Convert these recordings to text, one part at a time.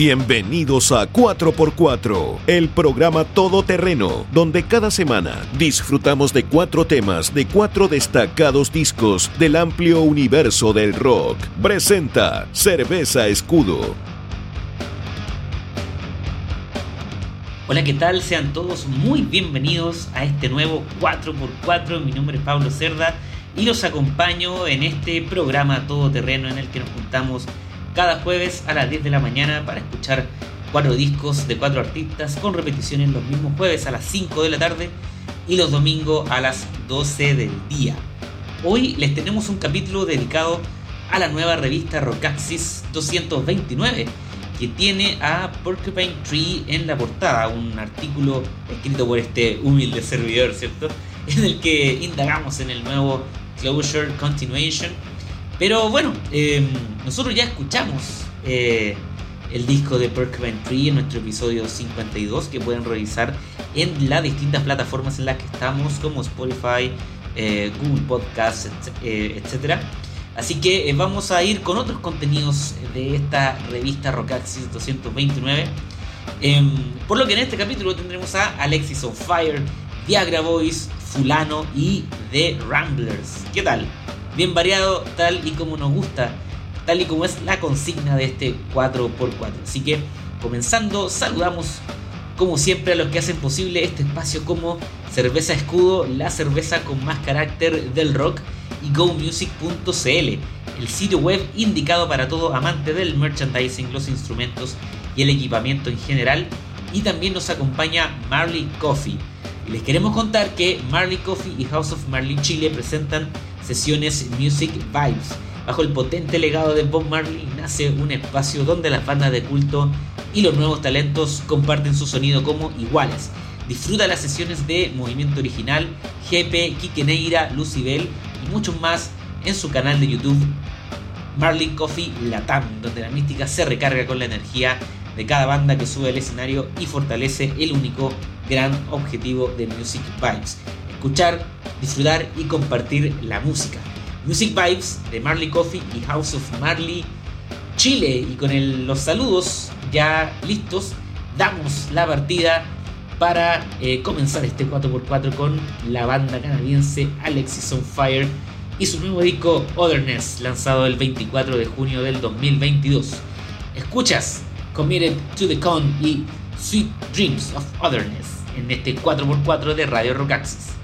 Bienvenidos a 4x4, el programa todoterreno, donde cada semana disfrutamos de cuatro temas de cuatro destacados discos del amplio universo del rock. Presenta Cerveza Escudo. Hola, ¿qué tal? Sean todos muy bienvenidos a este nuevo 4x4. Mi nombre es Pablo Cerda y los acompaño en este programa todoterreno en el que nos juntamos cada jueves a las 10 de la mañana para escuchar cuatro discos de cuatro artistas con repeticiones los mismos jueves a las 5 de la tarde y los domingos a las 12 del día. Hoy les tenemos un capítulo dedicado a la nueva revista Rockaxis 229 que tiene a Porcupine Tree en la portada, un artículo escrito por este humilde servidor, ¿cierto? En el que indagamos en el nuevo Closure Continuation pero bueno, em, nosotros ya escuchamos eh, el disco de Porcupine Tree en nuestro episodio 52 que pueden revisar en las distintas plataformas en las que estamos como Spotify, eh, Google Podcasts, eh, etc. Así que vamos a ir con otros contenidos de esta revista Rockaxis 229. Em, por lo que en este capítulo tendremos a Alexis on Fire, Viagra Boys, Fulano y The Ramblers. ¿Qué tal? Bien variado, tal y como nos gusta, tal y como es la consigna de este 4x4. Así que, comenzando, saludamos como siempre a los que hacen posible este espacio como Cerveza Escudo, la cerveza con más carácter del rock, y GoMusic.cl, el sitio web indicado para todo amante del merchandising, los instrumentos y el equipamiento en general. Y también nos acompaña Marley Coffee. Les queremos contar que Marley Coffee y House of Marley Chile presentan sesiones Music Vibes. Bajo el potente legado de Bob Marley nace un espacio donde las bandas de culto y los nuevos talentos comparten su sonido como iguales. Disfruta las sesiones de Movimiento Original, GP, Neira, Lucibel y muchos más en su canal de YouTube Marley Coffee Latam, donde la mística se recarga con la energía de cada banda que sube al escenario y fortalece el único gran objetivo de Music Vibes, escuchar, disfrutar y compartir la música. Music Vibes de Marley Coffee y House of Marley Chile. Y con los saludos ya listos, damos la partida para eh, comenzar este 4x4 con la banda canadiense Alexis on Fire y su nuevo disco Otherness, lanzado el 24 de junio del 2022. Escuchas Committed to the Con y Sweet Dreams of Otherness en este 4x4 de Radio Rockaxis.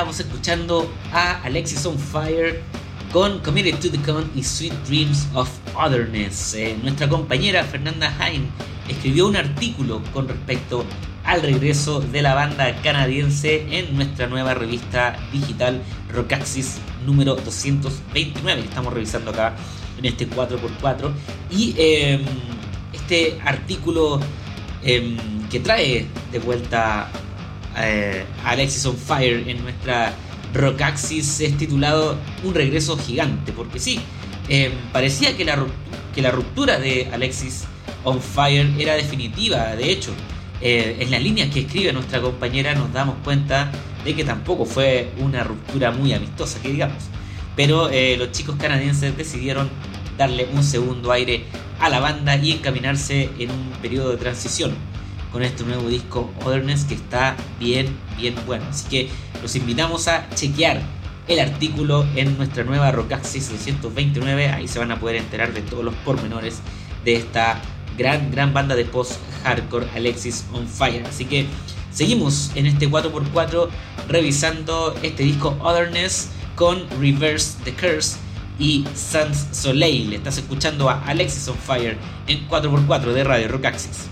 Estábamos escuchando a Alexis on Fire con Committed to the Con y Sweet Dreams of Otherness. Eh, nuestra compañera Fernanda Hain escribió un artículo con respecto al regreso de la banda canadiense en nuestra nueva revista digital Rockaxis número 229 que estamos revisando acá en este 4x4 y em, este artículo em, que trae de vuelta eh, Alexis on Fire en nuestra Rockaxis es titulado Un regreso gigante porque sí, em, parecía que la, que la ruptura de Alexis on Fire era definitiva de hecho eh, en la línea que escribe nuestra compañera nos damos cuenta de que tampoco fue una ruptura muy amistosa, que digamos. Pero eh, los chicos canadienses decidieron darle un segundo aire a la banda y encaminarse en un periodo de transición con este nuevo disco Otherness que está bien, bien bueno. Así que los invitamos a chequear el artículo en nuestra nueva Rockaxis 629. Ahí se van a poder enterar de todos los pormenores de esta gran, gran banda de post-hardcore Alexis on Fire. Así que seguimos en este 4x4 revisando este disco Otherness con Reverse the Curse y Sans Soleil. Estás escuchando a Alexis on Fire en 4x4 de Radio Rock Axis.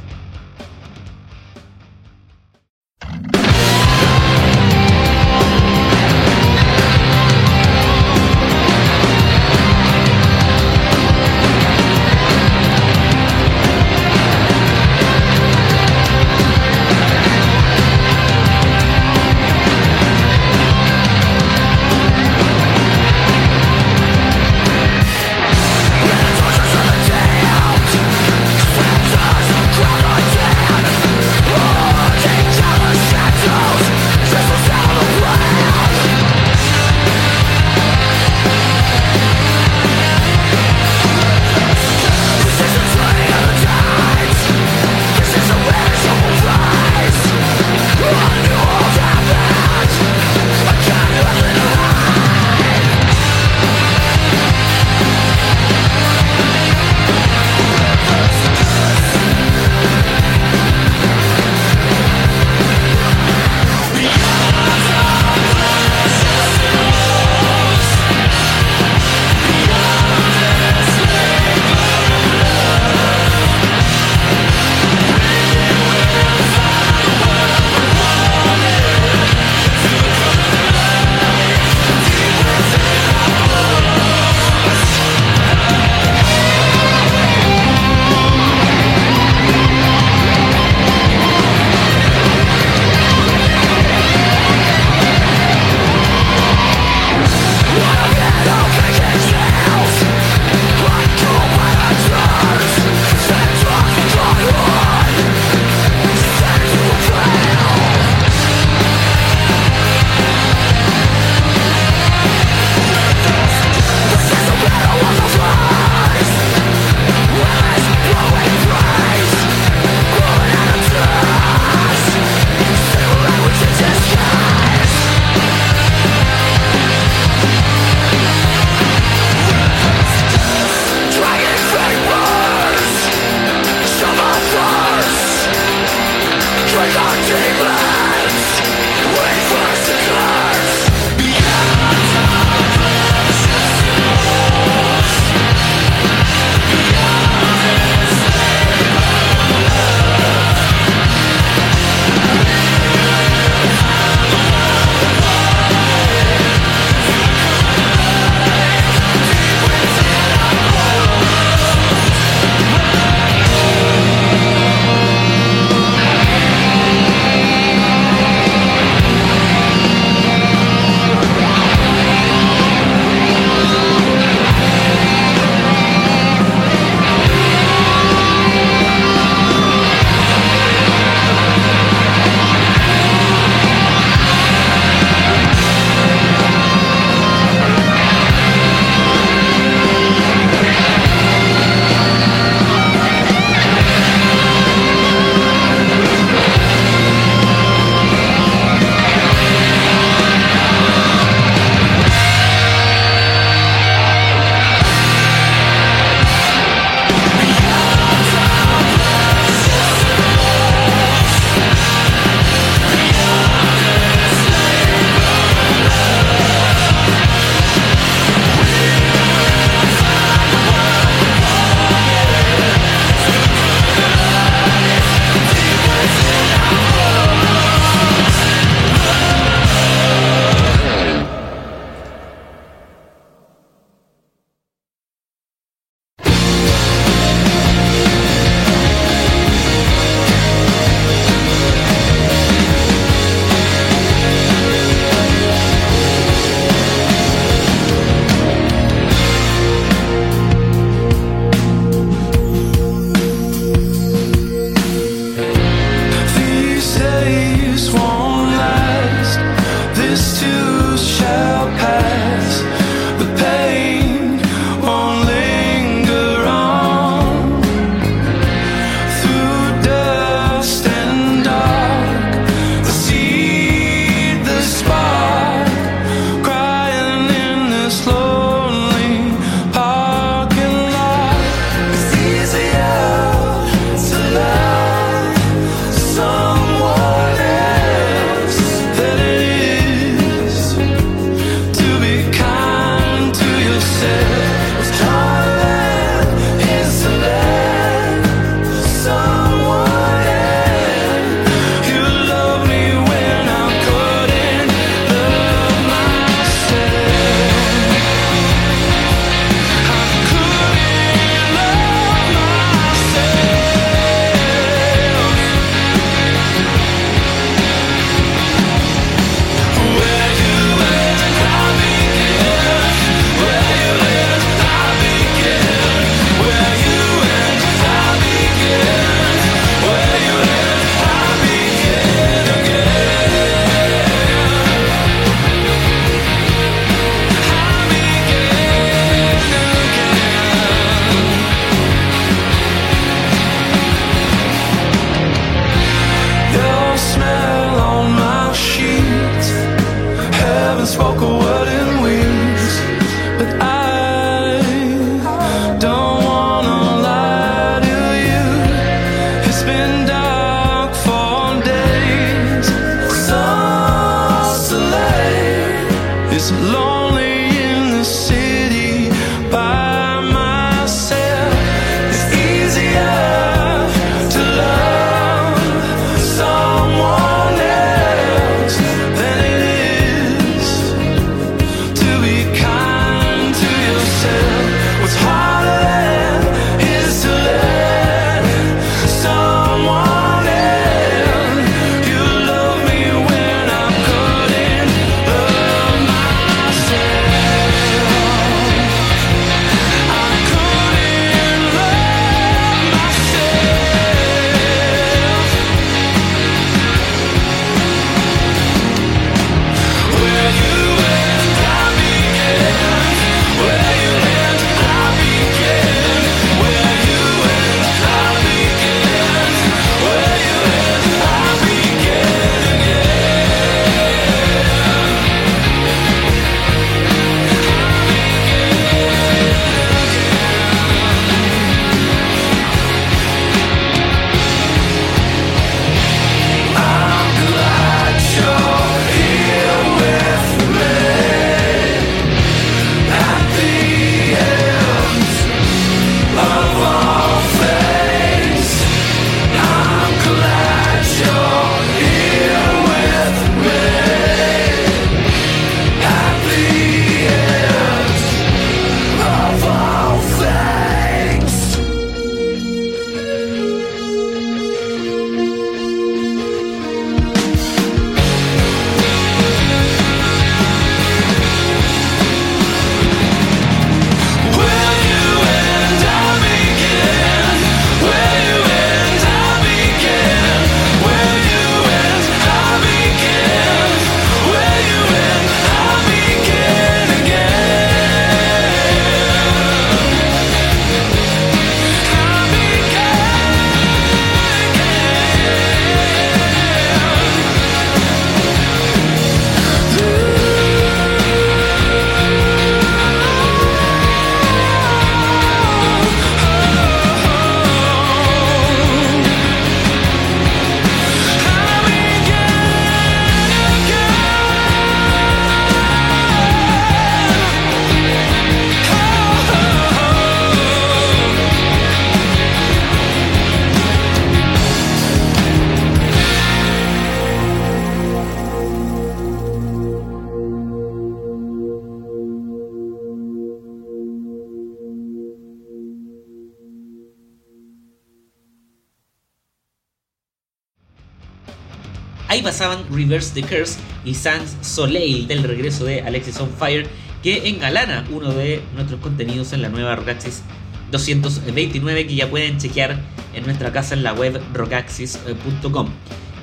Pasaban Reverse the Curse y Sans Soleil del regreso de Alexis on Fire, que engalana uno de nuestros contenidos en la nueva Rockaxis 229 que ya pueden chequear en nuestra casa en la web rockaxis.com.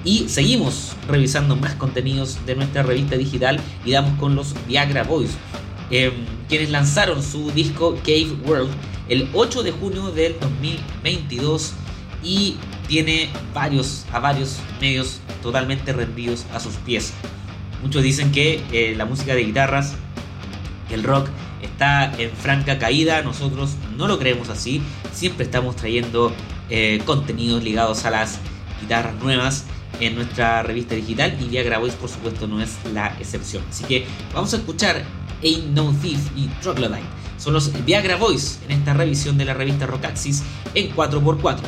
Y seguimos revisando más contenidos de nuestra revista digital y damos con los Viagra Boys, em, quienes lanzaron su disco Cave World el 8 de junio del 2022 y tiene varios, a varios medios totalmente rendidos a sus pies. Muchos dicen que eh, la música de guitarras, el rock, está en franca caída. Nosotros no lo creemos así. Siempre estamos trayendo eh, contenidos ligados a las guitarras nuevas en nuestra revista digital y Viagra Boys por supuesto no es la excepción. Así que vamos a escuchar Ain't No Thief y Troglodyte. Son los Viagra Boys en esta revisión de la revista Rockaxis en 4x4.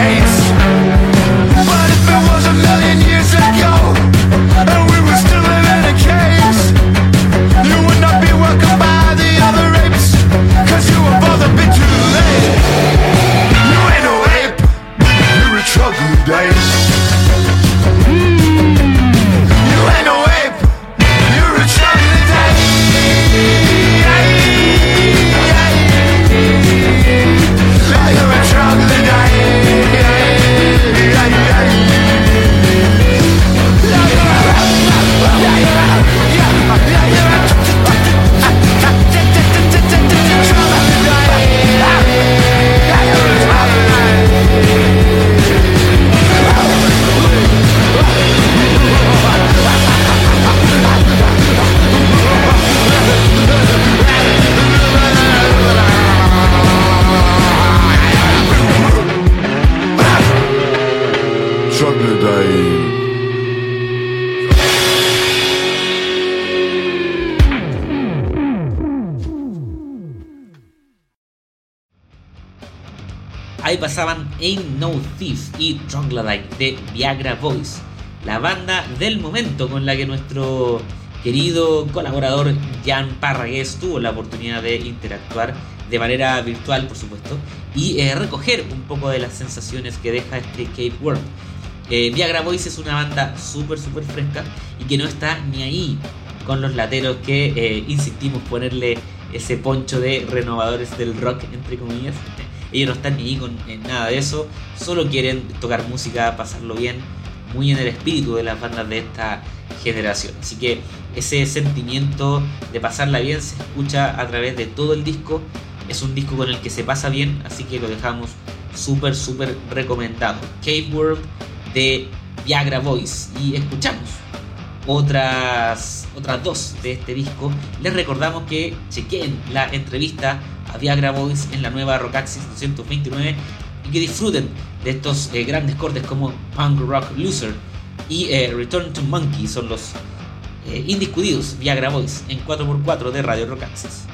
Pasaban Ain't No Thief y Troglodyte de Viagra Voice, la banda del momento con la que nuestro querido colaborador Jan Parragués tuvo la oportunidad de interactuar de manera virtual, por supuesto, y eh, recoger un poco de las sensaciones que deja este Cape World. Eh, Viagra Voice es una banda súper, súper fresca y que no está ni ahí con los lateros que eh, insistimos ponerle ese poncho de renovadores del rock, entre comillas. Ellos no están ni con nada de eso, solo quieren tocar música, pasarlo bien, muy en el espíritu de las bandas de esta generación. Así que ese sentimiento de pasarla bien se escucha a través de todo el disco. Es un disco con el que se pasa bien, así que lo dejamos súper, súper recomendado. Cave World de Viagra Voice. Y escuchamos otras, otras dos de este disco. Les recordamos que chequen la entrevista a Viagra Boys en la nueva Rockaxis 229 y que disfruten de estos eh, grandes cortes como Punk Rock Loser y eh, Return to Monkey son los eh, indiscutidos Viagra Boys en 4x4 de Radio Rockaxis.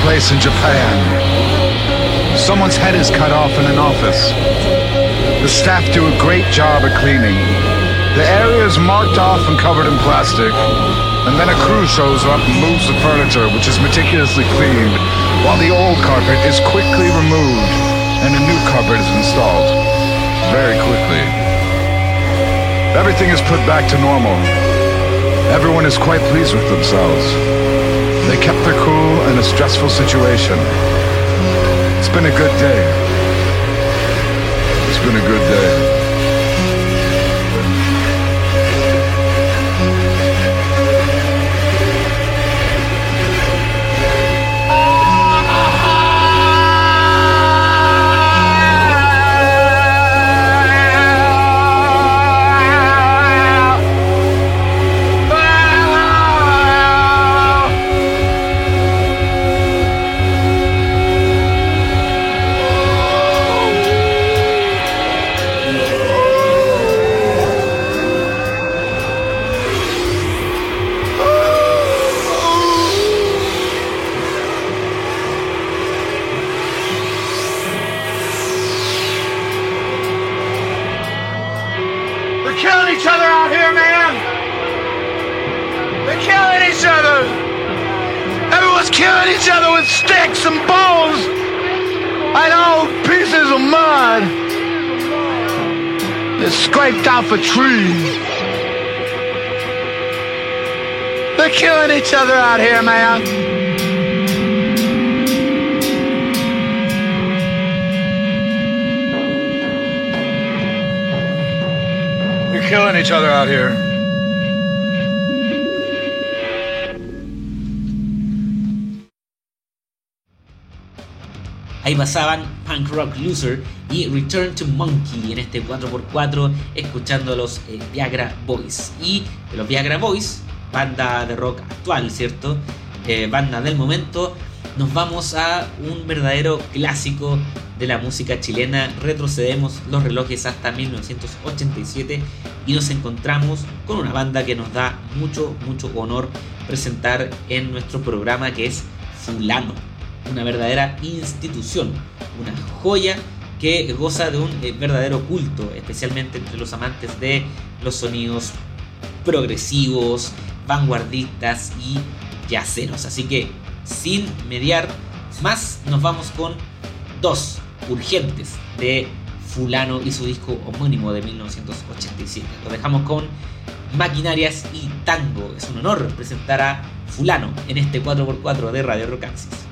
Place in Japan. Someone's head is cut off in an office. The staff do a great job of cleaning. The area is marked off and covered in plastic. And then a crew shows up and moves the furniture, which is meticulously cleaned, while the old carpet is quickly removed and a new carpet is installed. Very quickly. Everything is put back to normal. Everyone is quite pleased with themselves. They kept their cool in a stressful situation. It's been a good day. It's been a good day. Off a tree. They're killing each other out here, man. You're killing each other out here. Ahí pasaban Punk Rock Loser y Return to Monkey en este 4x4 escuchando a los Viagra Boys. Y los Viagra Boys, banda de rock actual, ¿cierto? Eh, banda del momento, nos vamos a un verdadero clásico de la música chilena. Retrocedemos los relojes hasta 1987 y nos encontramos con una banda que nos da mucho, mucho honor presentar en nuestro programa que es Fulano una verdadera institución, una joya que goza de un eh, verdadero culto, especialmente entre los amantes de los sonidos progresivos, vanguardistas y yaceros. Así que, sin mediar más, nos vamos con dos urgentes de Fulano y su disco homónimo de 1987. Lo dejamos con Maquinarias y Tango. Es un honor presentar a Fulano en este 4x4 de Radio Rocaxis.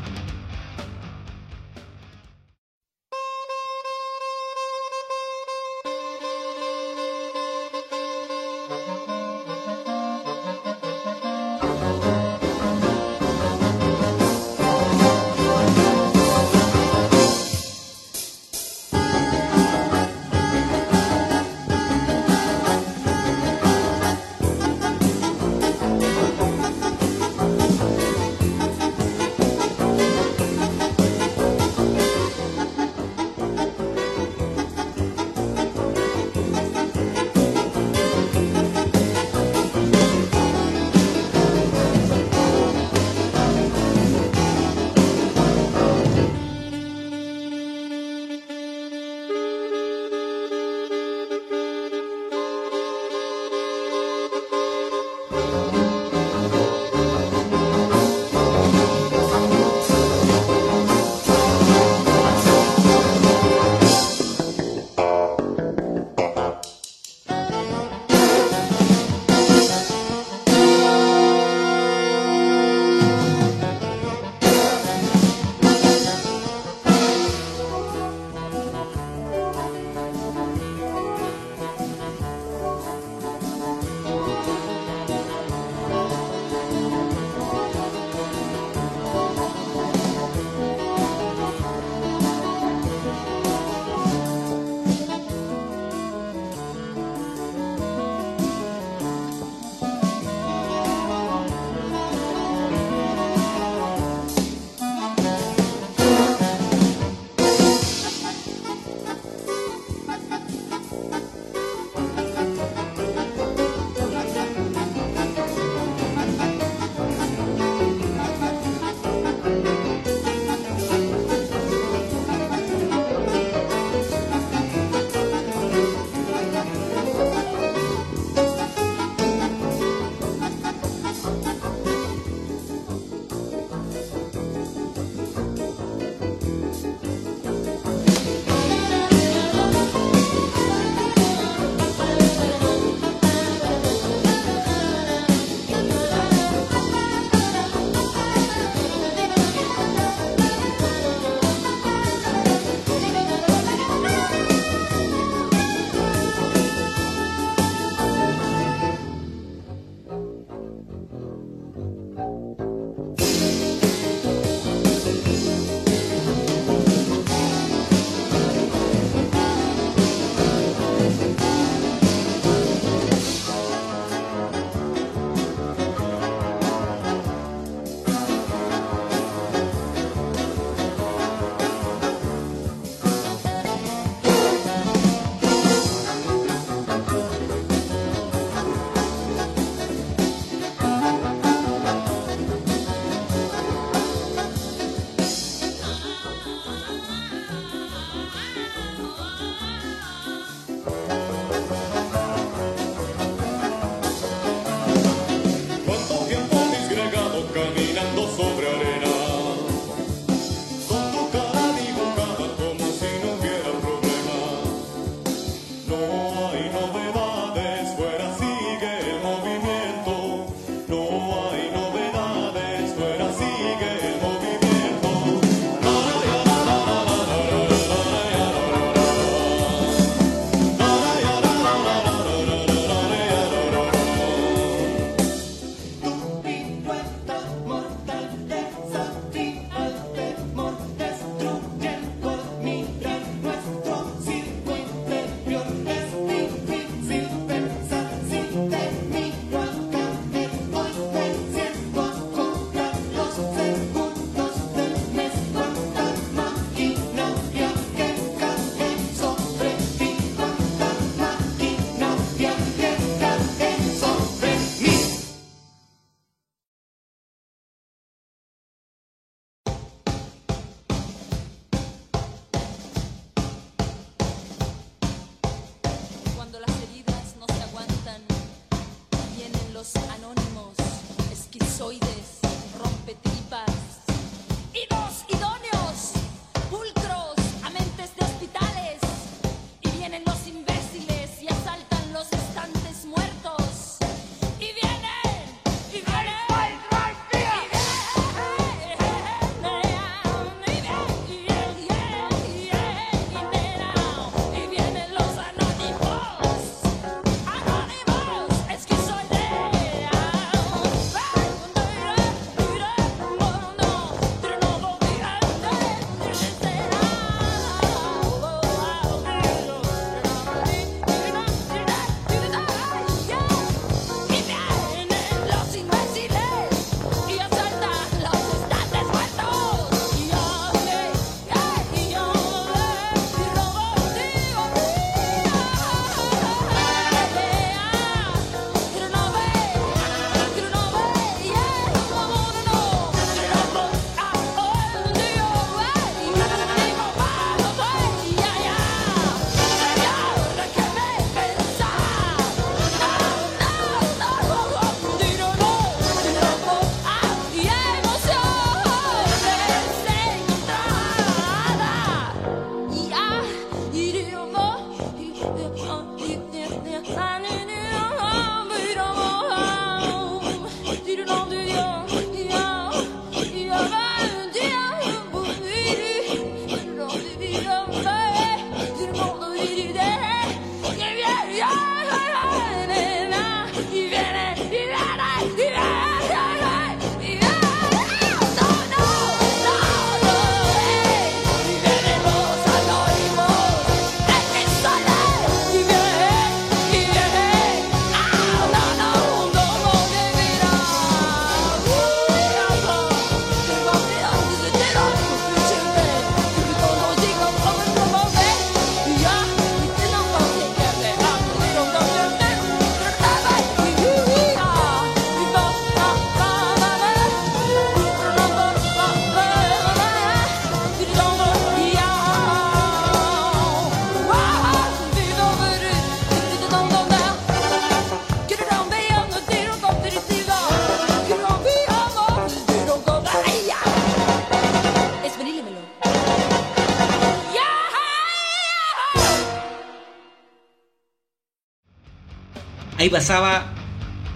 Ahí pasaba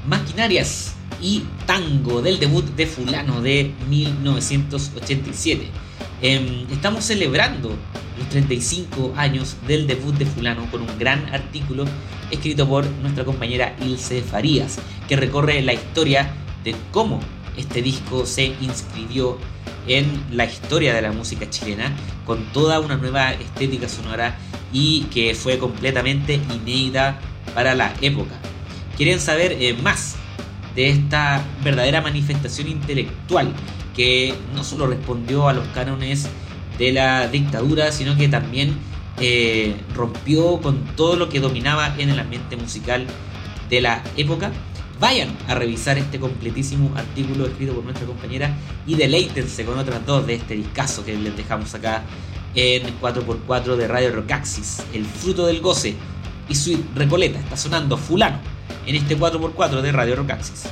Maquinarias y Tango del debut de Fulano de 1987. Em, estamos celebrando los 35 años del debut de Fulano con un gran artículo escrito por nuestra compañera Ilse Farías, que recorre la historia de cómo este disco se inscribió en la historia de la música chilena con toda una nueva estética sonora y que fue completamente inédita para la época. ¿Quieren saber eh, más de esta verdadera manifestación intelectual que no solo respondió a los cánones de la dictadura, sino que también eh, rompió con todo lo que dominaba en el ambiente musical de la época? Vayan a revisar este completísimo artículo escrito por nuestra compañera y deleítense con otras dos de este discazo que les dejamos acá en 4x4 de Radio Rockaxis, El fruto del goce y su Recoleta. Está sonando fulano en este 4x4 de Radio Rockaxis.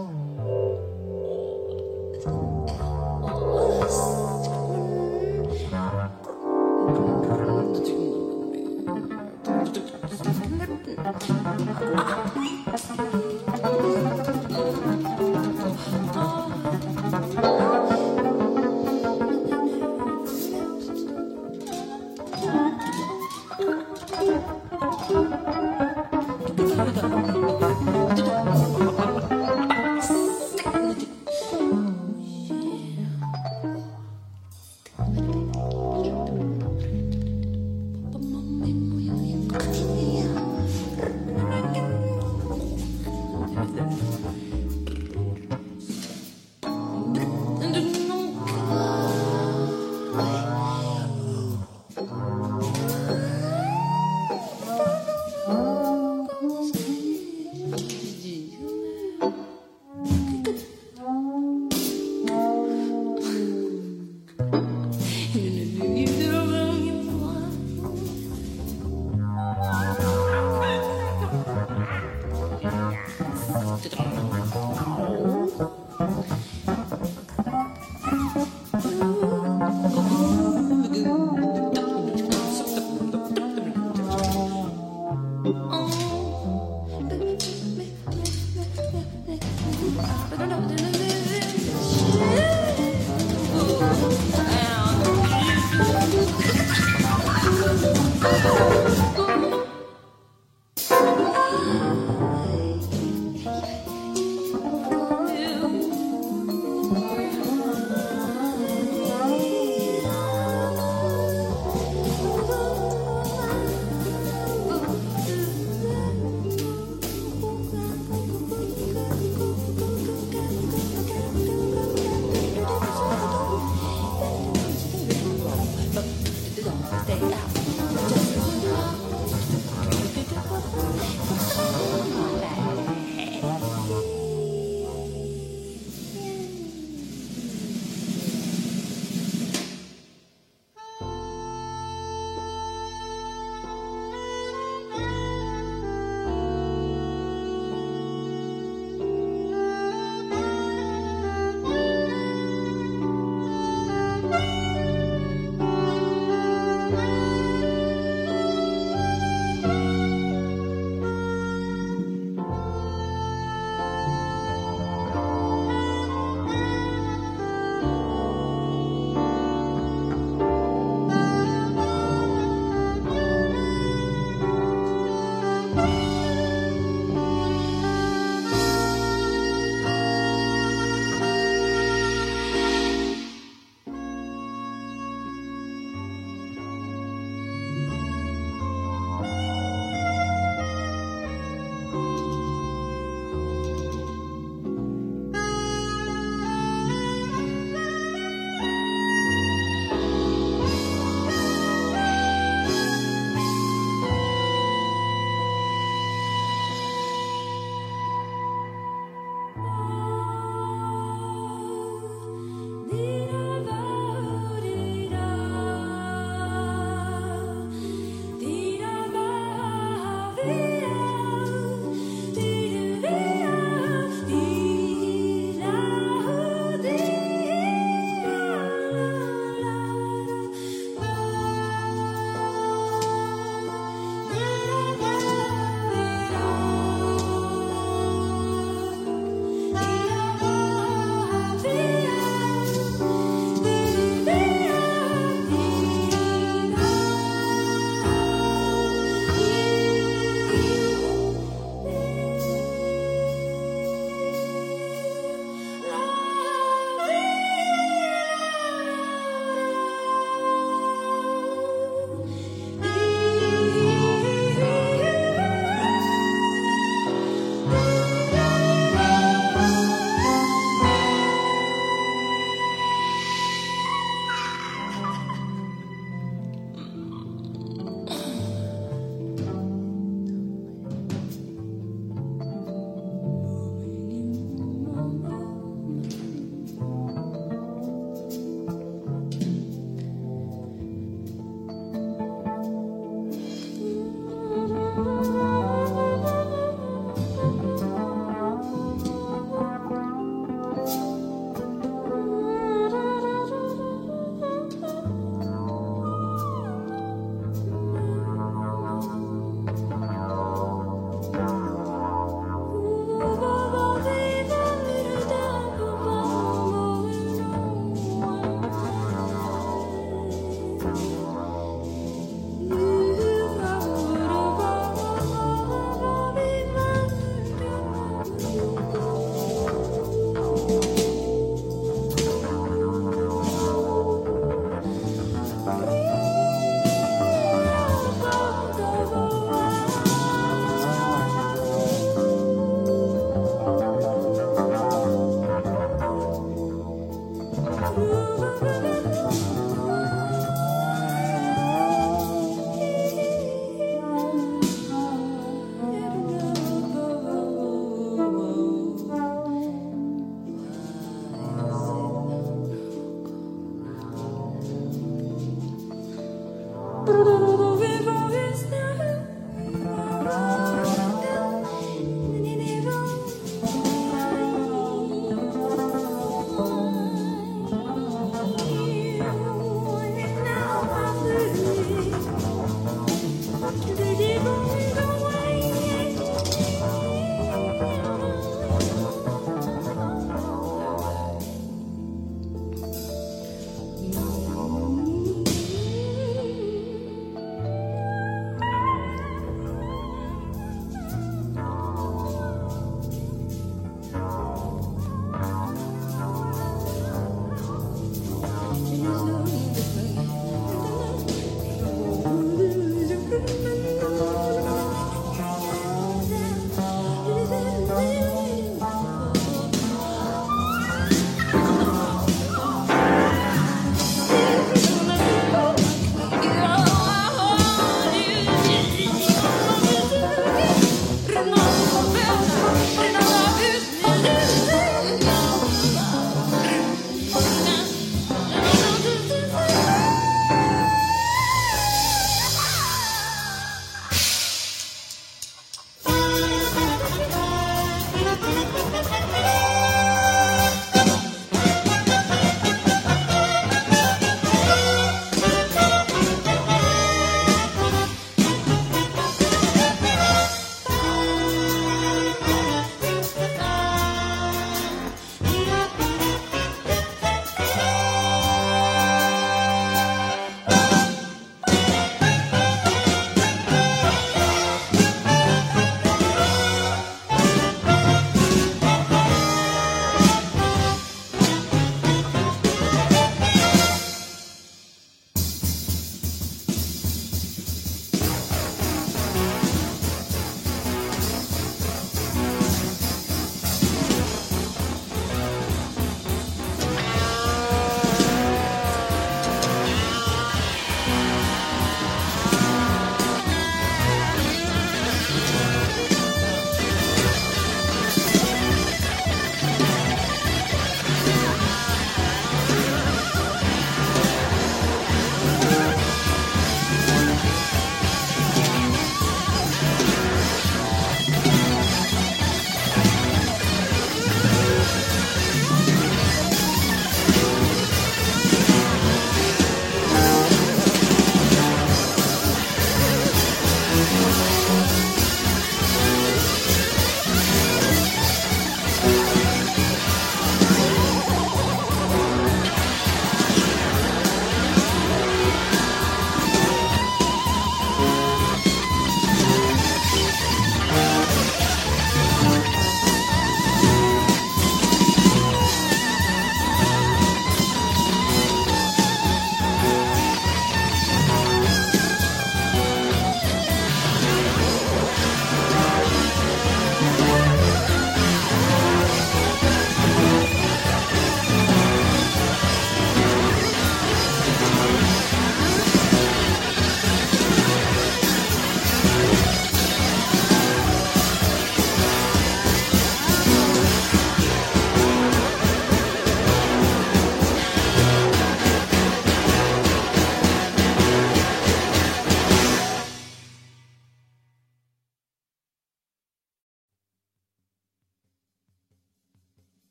Ah.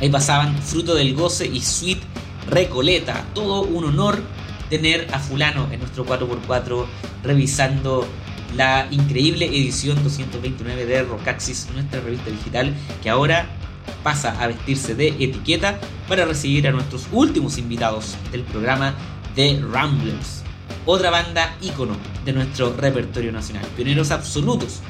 Ahí pasaban Fruto del Goce y Sweet Recoleta. Todo un honor tener a fulano en nuestro 4x4 revisando la increíble edición 229 de Rockaxis, nuestra revista digital, que ahora pasa a vestirse de etiqueta para recibir a nuestros últimos invitados del programa The Ramblers, otra banda ícono de nuestro repertorio nacional, pioneros absolutos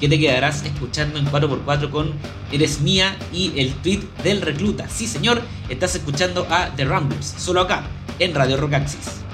que te quedarás escuchando en 4x4 con Eres Mía y el tweet del recluta. Sí, señor, estás escuchando a The Ramblers, solo acá, en Radio Rockaxis.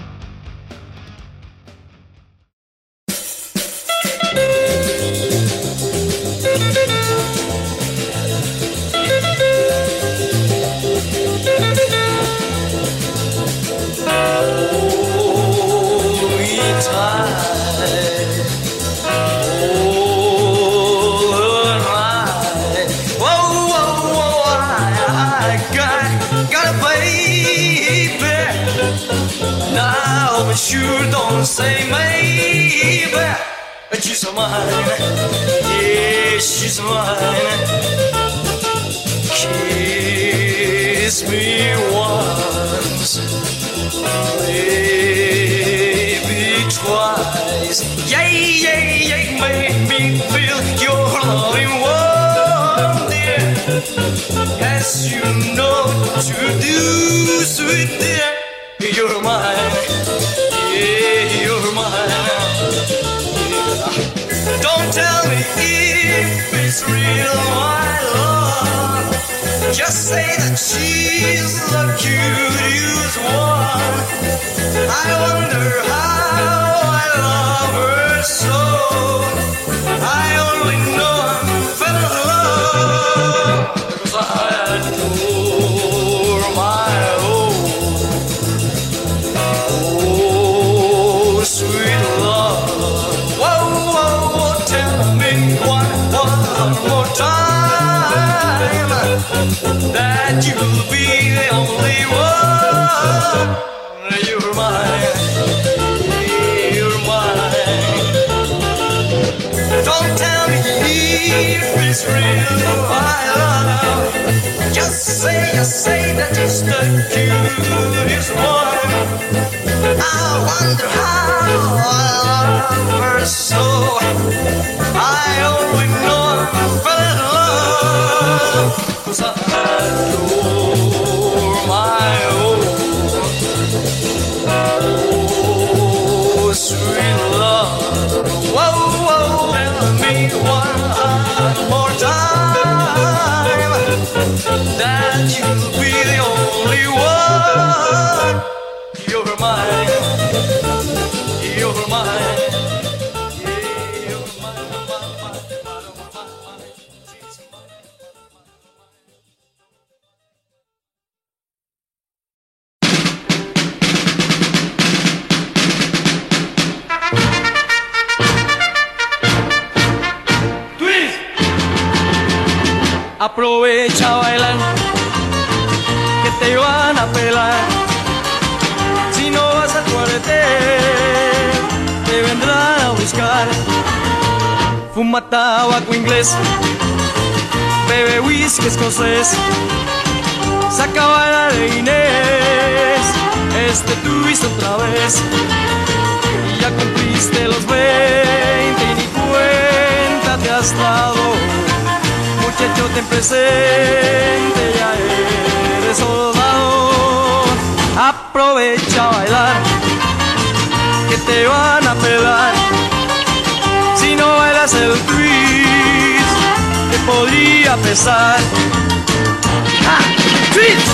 As you know to do sweet dear you're mine, yeah, you're mine. Don't tell me if it's real, my love. Just say that she's the cutest one. I wonder how I love her so. I only know I'm fell in love. Cause I adore that you'll be the only one. You're mine. You're mine. Don't tell me if it's real, my love. Just say, just say that it's the cutest one. I wonder how I love her so. I only know I fell in love. I adore my own. Oh, sweet love. Whoa, whoa, tell me one Fuma tabaco inglés, bebe whisky escocés. Saca bailar de Inés, este tuviste otra vez. Y ya cumpliste los 20 y ni cuenta te has dado. Muchacho, ten presente, ya eres soldado. Aprovecha a bailar, que te van a pelar. Si no bailas el twist, te podría pesar. ¡Ja! ¡Twist!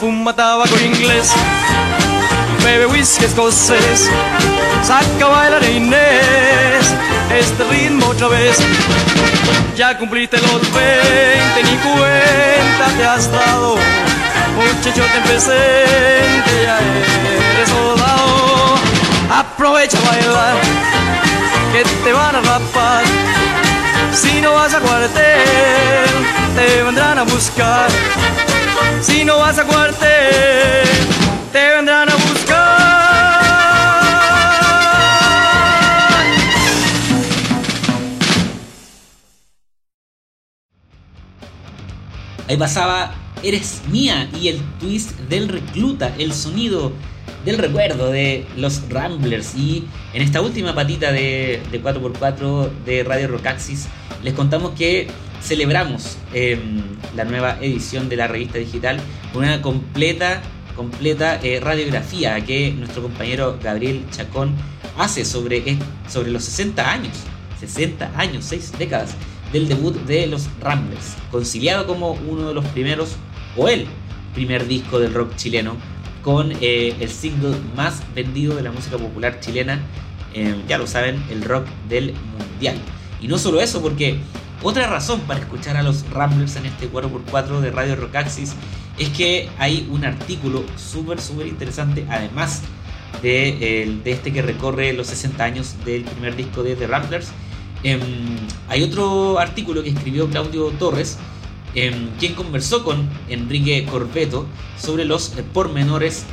Fuma tabaco inglés, bebe whisky escocés, saca a bailar este ritmo otra vez. Ya cumpliste los 20, ni cuenta te has dado. Muchacho, ten presente, ya eres soldado. Aprovecha a bailar, que te van a rapar. Si no vas a cuartel, te vendrán a buscar. Si no vas a cuartel, te vendrán a Ahí pasaba Eres Mía y el twist del recluta, el sonido del recuerdo de los Ramblers. Y en esta última patita de, 4x4 de Radio Rockaxis les contamos que celebramos em, la nueva edición de la revista digital con una completa, completa eh, radiografía que nuestro compañero Gabriel Chacón hace sobre, sobre los 60 años, 60 años, 6 décadas del debut de los Ramblers, conciliado como uno de los primeros, o el primer disco del rock chileno, con eh, el single más vendido de la música popular chilena, eh, ya lo saben, el rock del mundial. Y no solo eso, porque otra razón para escuchar a los Ramblers en este 4x4 de Radio Rockaxis es que hay un artículo súper, súper interesante, además de, de, este que recorre los 60 años del primer disco de The Ramblers. Em, hay otro artículo que escribió Claudio Torres, em, quien conversó con Enrique Corbeto sobre los eh, pormenores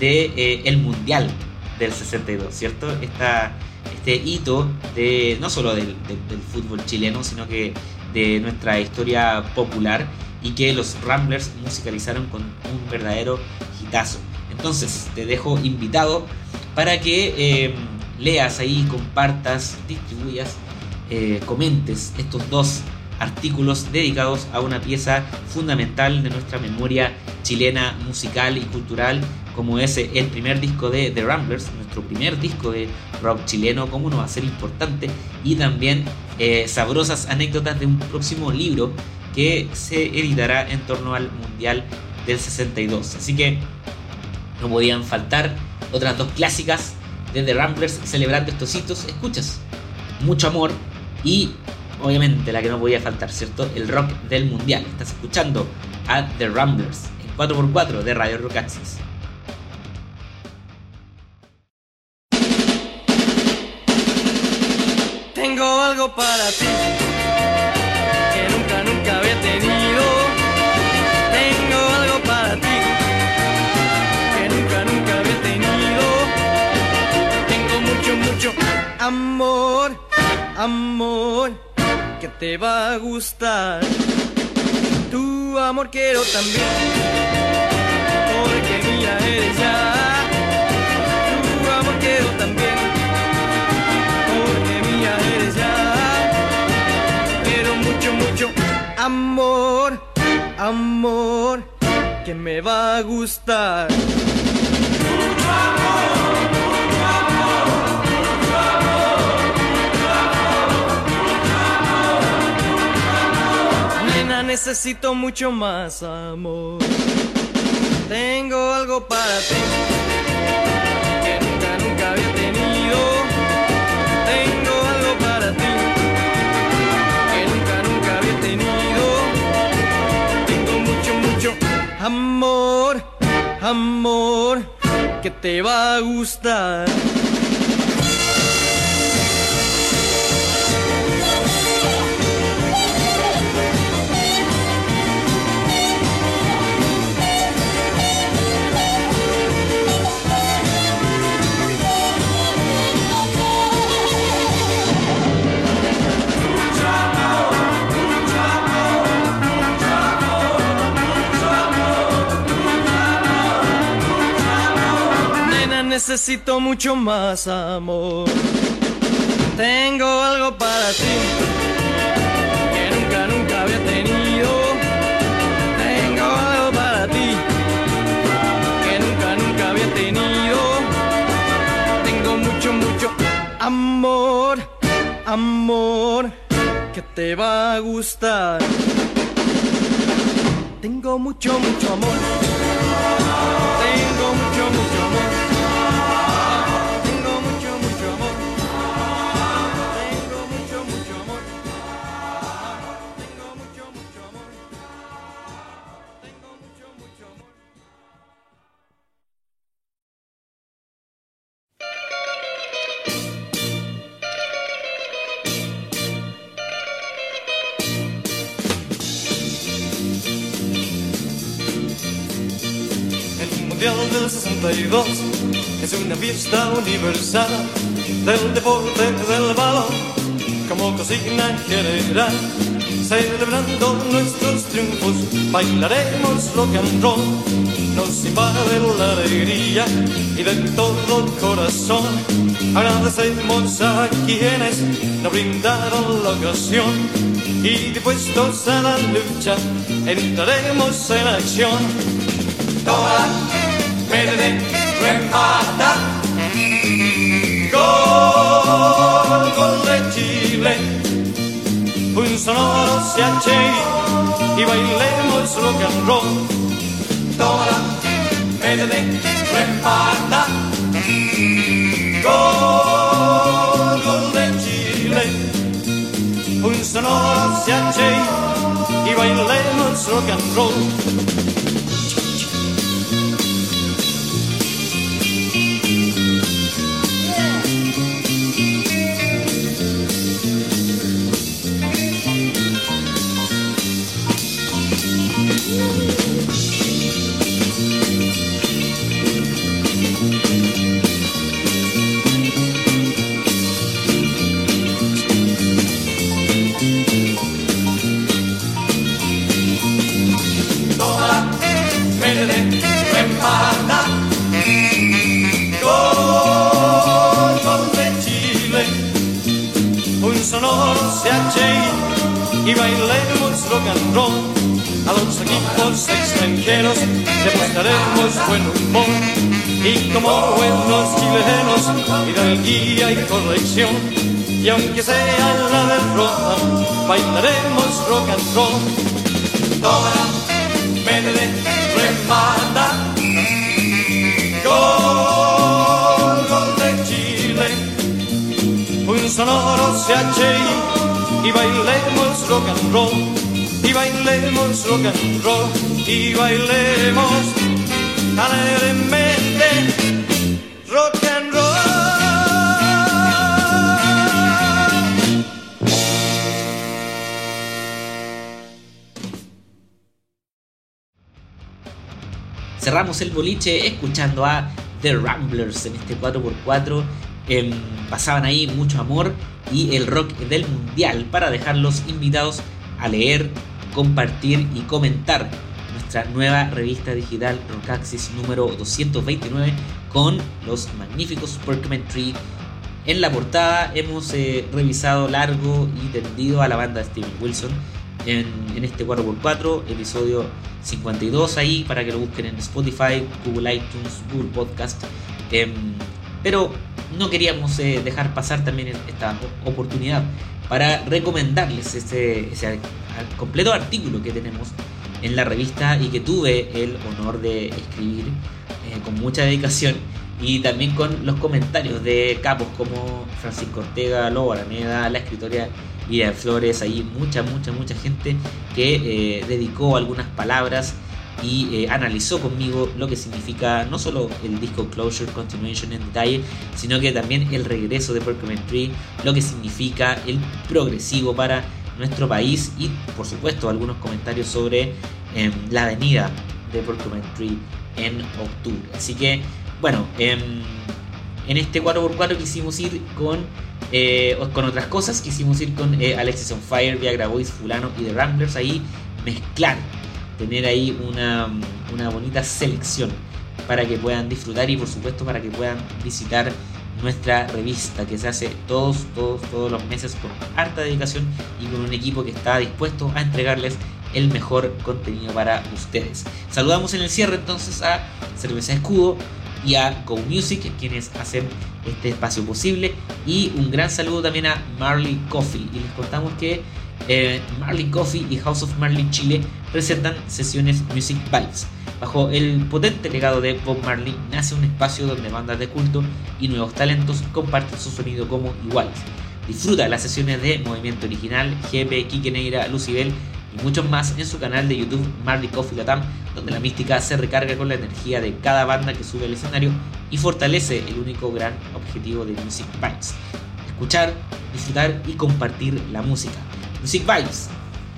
del de, eh, Mundial del 62, ¿cierto? Esta, este hito de no solo del, del, fútbol chileno, sino que de nuestra historia popular y que los Ramblers musicalizaron con un verdadero hitazo. Entonces te dejo invitado para que em, leas ahí, compartas, distribuyas, eh, comentes estos dos artículos dedicados a una pieza fundamental de nuestra memoria chilena musical y cultural como es el primer disco de The Ramblers, nuestro primer disco de rock chileno, cómo no va a ser importante, y también eh, sabrosas anécdotas de un próximo libro que se editará en torno al Mundial del 62. Así que no podían faltar otras dos clásicas de The Ramblers celebrando estos hitos. Escuchas, mucho amor y obviamente la que no podía faltar, ¿cierto? El rock del mundial. Estás escuchando a The Ramblers en 4x4 de Radio Rock Access. Tengo algo para ti amor, que te va a gustar. Tu amor quiero también, porque mía eres ya. Tu amor quiero también, porque mía ya. Quiero mucho, mucho amor, amor, que me va a gustar. Necesito mucho más amor. Tengo algo para ti que nunca, nunca había tenido. Tengo algo para ti que nunca, nunca había tenido. Tengo mucho, mucho amor, amor que te va a gustar. Necesito mucho más amor. Tengo algo para ti que nunca, nunca había tenido. Tengo algo para ti que nunca, nunca había tenido. Tengo mucho, mucho amor, amor que te va a gustar. Tengo mucho, mucho amor. Tengo mucho, mucho amor. Del 62 es una fiesta universal del deporte del balón como cocina en general. Celebrando nuestros triunfos, bailaremos rock and roll. Nos invade la alegría y de todo corazón agradecemos a quienes nos brindaron la ocasión y dispuestos a la lucha entraremos en acción. Toda verde remata, gol, gol de Chile un sonoro se y bailemos rock and roll. Toda verde reparta, gol, gol de Chile. Un sonoro se y bailemos rock and roll. Y bailemos rock and roll. A los equipos extranjeros demostraremos buen humor. Y como buenos chilenos, guía y corrección. Y aunque sea la derrota, bailaremos rock and roll. Toma, verde, remata. Gol, gol de Chile. Un sonoro CHI y bailemos rock and roll, y bailemos rock and roll, y bailemos alegremente rock and roll. Cerramos el boliche escuchando a The Ramblers en este 4x4. Em, pasaban ahí mucho amor y el rock del mundial para dejarlos invitados a leer, compartir y comentar nuestra nueva revista digital Rockaxis número 229 con los magníficos Tree. En la portada hemos eh, revisado largo y tendido a la banda de Steven Wilson en, este 4x4, episodio 52 ahí para que lo busquen en Spotify, Google iTunes, Google Podcast. Em, pero no queríamos eh, dejar pasar también esta oportunidad para recomendarles ese, completo artículo que tenemos en la revista y que tuve el honor de escribir eh, con mucha dedicación y también con los comentarios de capos como Francisco Ortega, Lobo Araneda, la escritora Ida Flores, ahí mucha, mucha, mucha gente que eh, dedicó algunas palabras y eh, analizó conmigo lo que significa no solo el disco Closure Continuation en detalle, sino que también el regreso de Tree, lo que significa el progresivo para nuestro país y por supuesto algunos comentarios sobre em, la venida de Tree en octubre. Así que bueno, em, en este 4x4 quisimos ir con, eh, con otras cosas, quisimos ir con eh, Alexis on Fire, Viagra Boys, Fulano y The Ramblers, ahí mezclar tener ahí una, bonita selección para que puedan disfrutar y por supuesto para que puedan visitar nuestra revista que se hace todos, todos, todos los meses con harta dedicación y con un equipo que está dispuesto a entregarles el mejor contenido para ustedes. Saludamos en el cierre entonces a Cerveza Escudo y a Go Music, quienes hacen este espacio posible. Y un gran saludo también a Marley Coffee. Y les contamos que eh, Marley Coffee y House of Marley Chile presentan sesiones Music Vibes. Bajo el potente legado de Bob Marley nace un espacio donde bandas de culto y nuevos talentos comparten su sonido como iguales. Disfruta las sesiones de Movimiento Original, GP, Kike Neira, Lucibel y muchos más en su canal de YouTube Marley Coffee Latam, donde la mística se recarga con la energía de cada banda que sube al escenario y fortalece el único gran objetivo de Music Vibes: escuchar, disfrutar y compartir la música. Music Vibes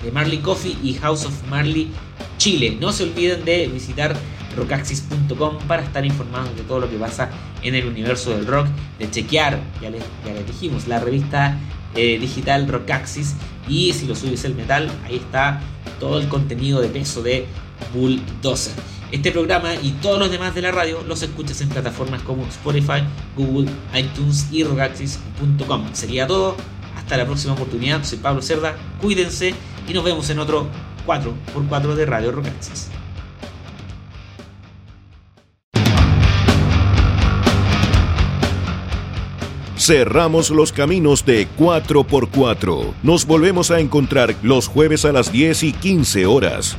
de Marley Coffee y House of Marley Chile. No se olviden de visitar rockaxis.com para estar informados de todo lo que pasa en el universo del rock, de chequear, ya les, ya les dijimos, la revista eh, digital Rockaxis. Y si lo subes el metal, ahí está todo el contenido de peso de Bulldozer. Este programa y todos los demás de la radio los escuchas en plataformas como Spotify, Google, iTunes y rogaxis.com. Sería todo. Hasta la próxima oportunidad. Soy Pablo Cerda. Cuídense y nos vemos en otro 4x4 de Radio Rogaxis. Cerramos los caminos de 4x4. Nos volvemos a encontrar los jueves a las 10 y 15 horas.